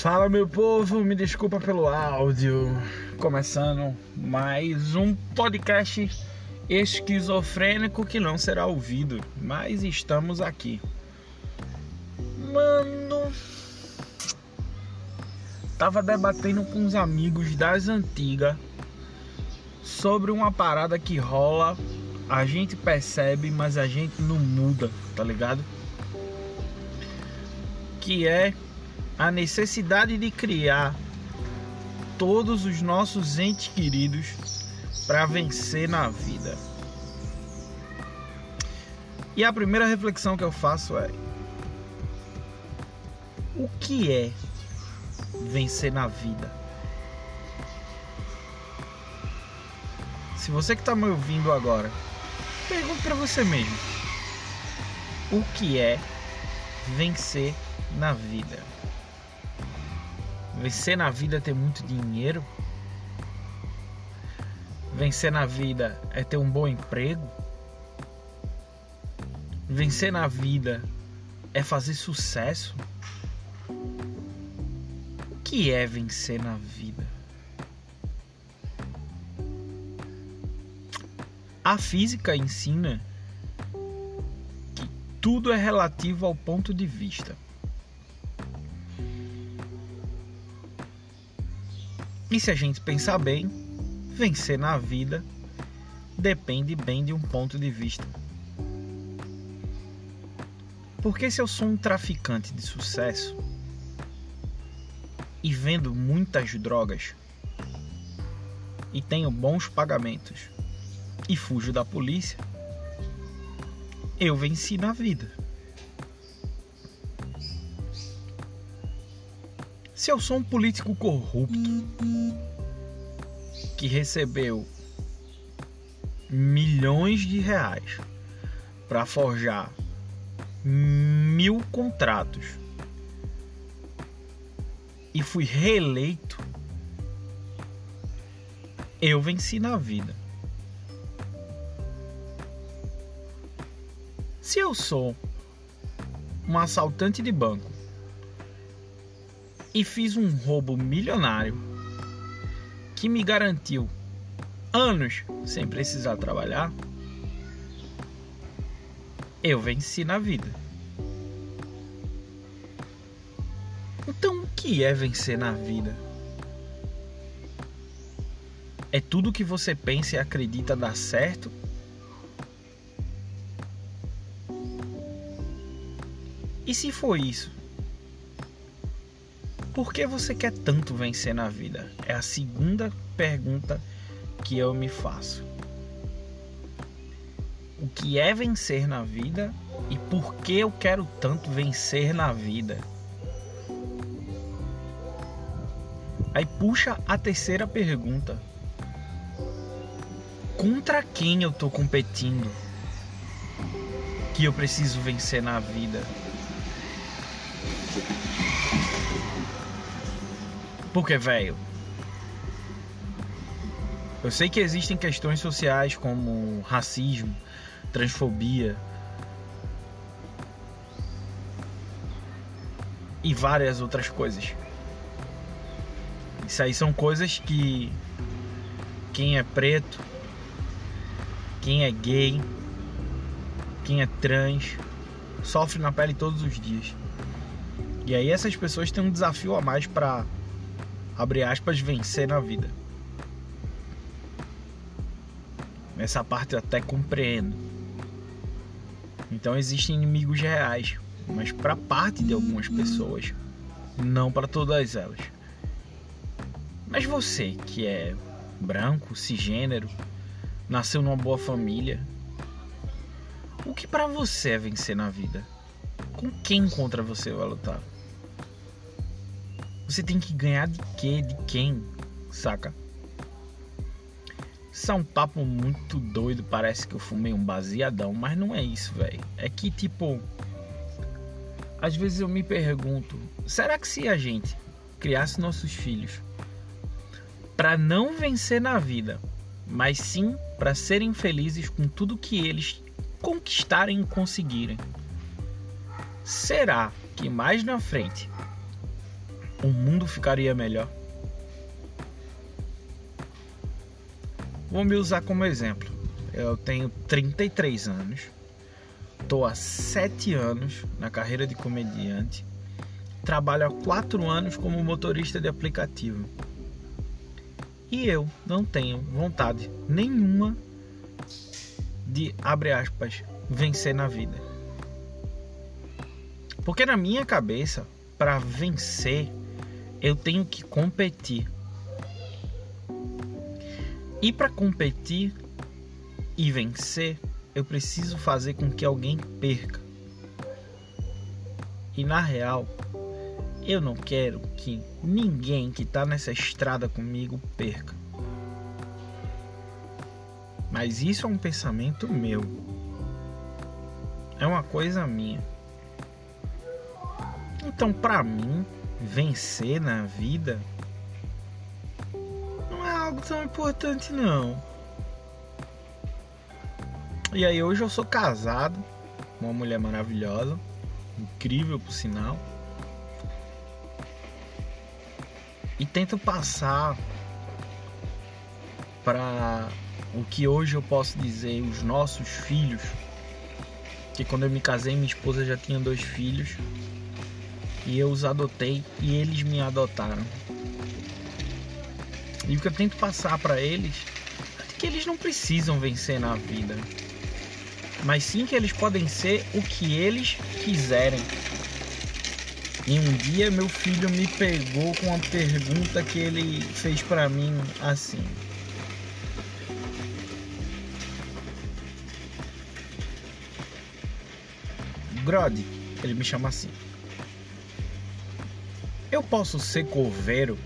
Fala meu povo, me desculpa pelo áudio. Começando mais um podcast esquizofrênico que não será ouvido, mas estamos aqui. Mano, tava debatendo com uns amigos das antigas sobre uma parada que rola, a gente percebe, mas a gente não muda, tá ligado? Que é a necessidade de criar todos os nossos entes queridos para vencer na vida. E a primeira reflexão que eu faço é: o que é vencer na vida? Se você que está me ouvindo agora, pergunte para você mesmo: o que é vencer na vida? Vencer na vida é ter muito dinheiro? Vencer na vida é ter um bom emprego? Vencer na vida é fazer sucesso? O que é vencer na vida? A física ensina que tudo é relativo ao ponto de vista. E se a gente pensar bem, vencer na vida depende bem de um ponto de vista. Porque se eu sou um traficante de sucesso e vendo muitas drogas e tenho bons pagamentos e fujo da polícia, eu venci na vida. Se eu sou um político corrupto que recebeu milhões de reais para forjar mil contratos e fui reeleito, eu venci na vida. Se eu sou um assaltante de banco e fiz um roubo milionário que me garantiu anos sem precisar trabalhar, eu venci na vida. Então, o que é vencer na vida? É tudo que você pensa e acredita dar certo? E se for isso, por que você quer tanto vencer na vida? É a segunda pergunta que eu me faço. O que é vencer na vida e por que eu quero tanto vencer na vida? Aí puxa a terceira pergunta. Contra quem eu tô competindo? Que eu preciso vencer na vida? Porque, velho, eu sei que existem questões sociais como racismo, transfobia e várias outras coisas. Isso aí são coisas que quem é preto, quem é gay, quem é trans sofre na pele todos os dias. E aí essas pessoas têm um desafio a mais para abre aspas, vencer na vida. Essa parte eu até compreendo. Então existem inimigos reais, mas para parte de algumas pessoas, não para todas elas. Mas você que é branco, cisgênero, nasceu numa boa família, o que para você é vencer na vida? Com quem contra você vai lutar? Você tem que ganhar de quê? De quem? Saca? Isso é um papo muito doido. Parece que eu fumei um baseadão, mas não é isso, velho. É que, tipo, às vezes eu me pergunto: será que se a gente criasse nossos filhos para não vencer na vida, mas sim para serem felizes com tudo que eles conquistarem e conseguirem, será que mais na frente o mundo ficaria melhor. Vou me usar como exemplo. Eu tenho 33 anos, estou há 7 anos na carreira de comediante, trabalho há 4 anos como motorista de aplicativo. E eu não tenho vontade nenhuma de, abre aspas, vencer na vida. Porque na minha cabeça, para vencer, eu tenho que competir. E para competir e vencer, eu preciso fazer com que alguém perca. E na real, eu não quero que ninguém que está nessa estrada comigo perca. Mas isso é um pensamento meu. É uma coisa minha. Então, para mim, vencer na vida não é algo tão importante não. E aí hoje eu sou casado com uma mulher maravilhosa, incrível por sinal. E tento passar para o que hoje eu posso dizer os nossos filhos. Que quando eu me casei, minha esposa já tinha dois filhos eu os adotei e eles me adotaram. E o que eu tento passar para eles é que eles não precisam vencer na vida, mas sim que eles podem ser o que eles quiserem. E um dia meu filho me pegou com uma pergunta que ele fez para mim assim: Grod, ele me chama assim. Eu posso ser coveiro?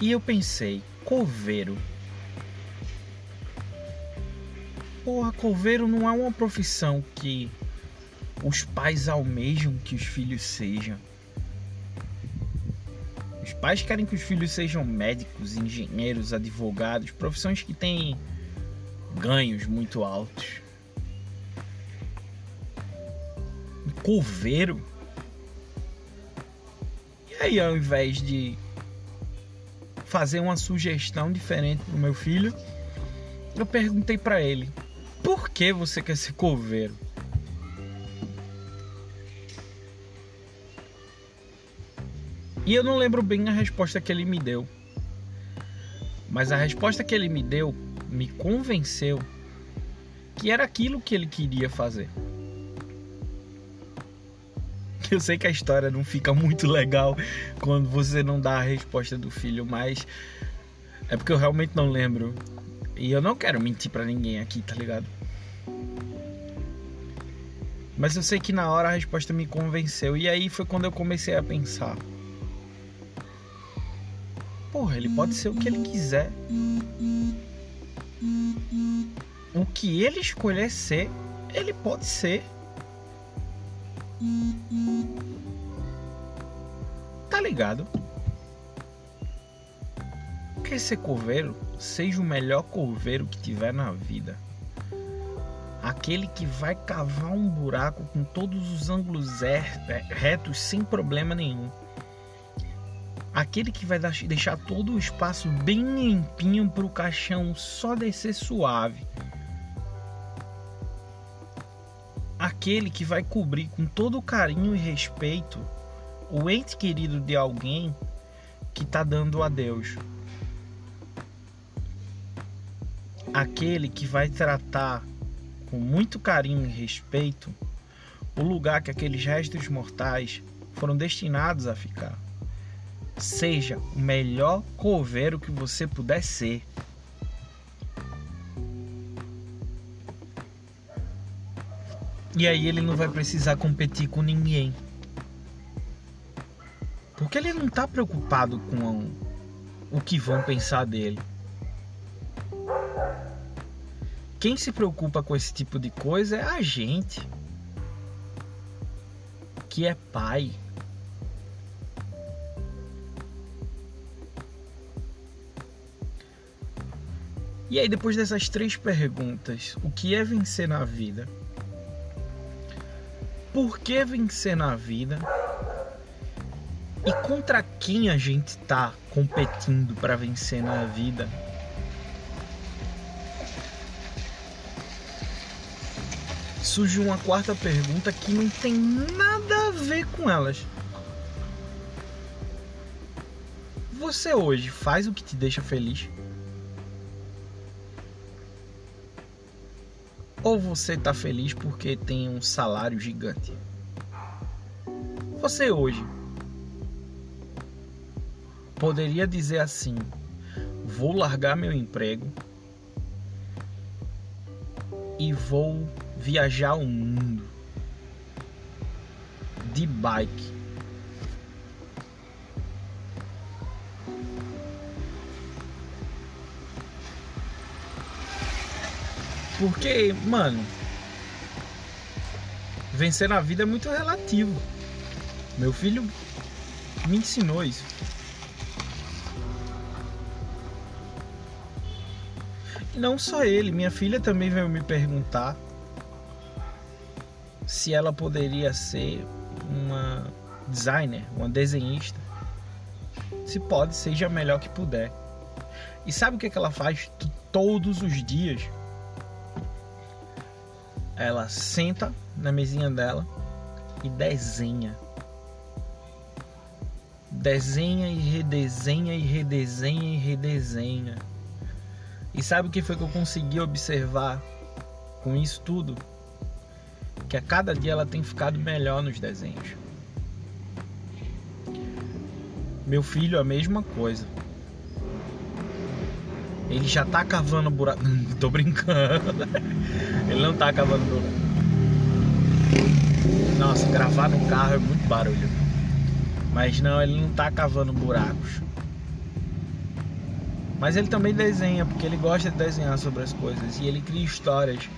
E eu pensei, coveiro. Porra, coveiro não é uma profissão que os pais almejam que os filhos sejam. Os pais querem que os filhos sejam médicos, engenheiros, advogados, profissões que têm ganhos muito altos. Coveiro. E aí, ao invés de fazer uma sugestão diferente pro meu filho, eu perguntei para ele: "Por que você quer ser coveiro?" E eu não lembro bem a resposta que ele me deu. Mas a resposta que ele me deu me convenceu que era aquilo que ele queria fazer. Eu sei que a história não fica muito legal quando você não dá a resposta do filho, mas é porque eu realmente não lembro. E eu não quero mentir para ninguém aqui, tá ligado? Mas eu sei que na hora a resposta me convenceu. E aí foi quando eu comecei a pensar. Porra, ele pode ser o que ele quiser. O que ele escolher ser, ele pode ser. Tá ligado? Quer ser coveiro? Seja o melhor coveiro que tiver na vida. Aquele que vai cavar um buraco com todos os ângulos retos sem problema nenhum. Aquele que vai deixar todo o espaço bem limpinho para o caixão só descer suave aquele que vai cobrir com todo carinho e respeito o ente querido de alguém que está dando adeus. Aquele que vai tratar com muito carinho e respeito o lugar que aqueles restos mortais foram destinados a ficar. Seja o melhor coveiro que você puder ser. E aí ele não vai precisar competir com ninguém. Porque ele não está preocupado com o que vão pensar dele. Quem se preocupa com esse tipo de coisa é a gente. Que é pai. E aí, depois dessas três perguntas, o que é vencer na vida? Por que vencer na vida e contra quem a gente está competindo para vencer na vida. Surge uma quarta pergunta que não tem nada a ver com elas. Você hoje faz o que te deixa feliz? Ou você está feliz porque tem um salário gigante? Você hoje poderia dizer assim: vou largar meu emprego e vou viajar o mundo de bike. Porque, mano, vencer na vida é muito relativo. Meu filho me ensinou isso. E não só ele, minha filha também veio me perguntar se ela poderia ser uma designer, uma desenhista. Se pode, seja melhor que puder. E sabe o que, é que ela faz todos os dias? Ela senta na mesinha dela e desenha. Desenha e redesenha e redesenha e redesenha. E sabe o que foi que eu consegui observar com isso tudo? Que a cada dia ela tem ficado melhor nos desenhos. Meu filho, a mesma coisa. Ele já tá cavando buraco. Tô brincando. Ele não tá cavando buraco. Nossa, gravar no carro é muito barulho. Mas não, ele não tá cavando buracos. Mas ele também desenha, porque ele gosta de desenhar sobre as coisas e ele cria histórias.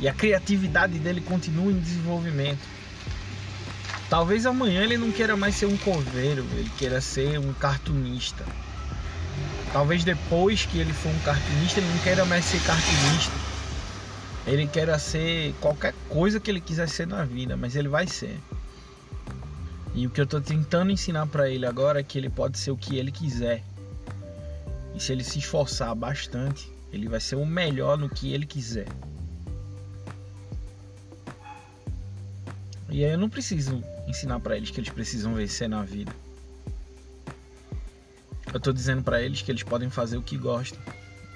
E a criatividade dele continua em desenvolvimento. Talvez amanhã ele não queira mais ser um coveiro, ele queira ser um cartunista. Talvez depois que ele for um cartunista, ele não queira mais ser cartunista. Ele queira ser qualquer coisa que ele quiser ser na vida, mas ele vai ser. E o que eu estou tentando ensinar para ele agora é que ele pode ser o que ele quiser. E se ele se esforçar bastante, ele vai ser o melhor no que ele quiser. E aí eu não preciso ensinar para eles que eles precisam vencer na vida. Eu tô dizendo para eles que eles podem fazer o que gostam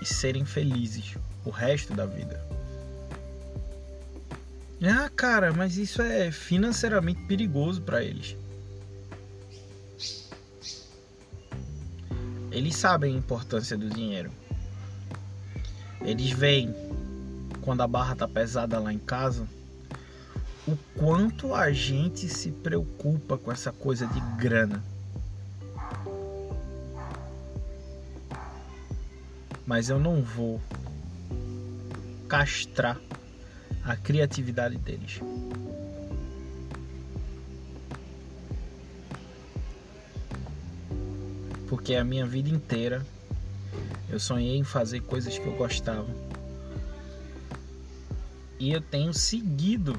e serem felizes o resto da vida. Ah, cara, mas isso é financeiramente perigoso para eles. Eles sabem a importância do dinheiro. Eles veem quando a barra tá pesada lá em casa o quanto a gente se preocupa com essa coisa de grana. Mas eu não vou castrar a criatividade deles. porque a minha vida inteira eu sonhei em fazer coisas que eu gostava. E eu tenho seguido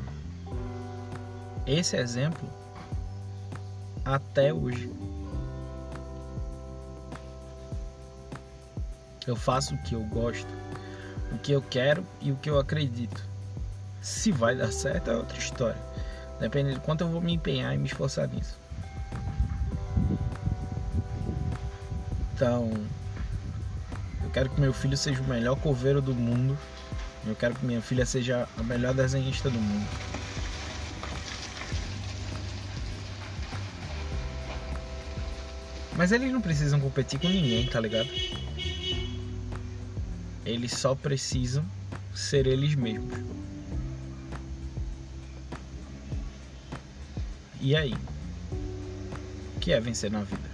esse exemplo até hoje. Eu faço o que eu gosto, o que eu quero e o que eu acredito. Se vai dar certo é outra história. Depende de quanto eu vou me empenhar e me esforçar nisso. Então, eu quero que meu filho seja o melhor coveiro do mundo. Eu quero que minha filha seja a melhor desenhista do mundo. Mas eles não precisam competir com ninguém, tá ligado? Eles só precisam ser eles mesmos. E aí? O que é vencer na vida?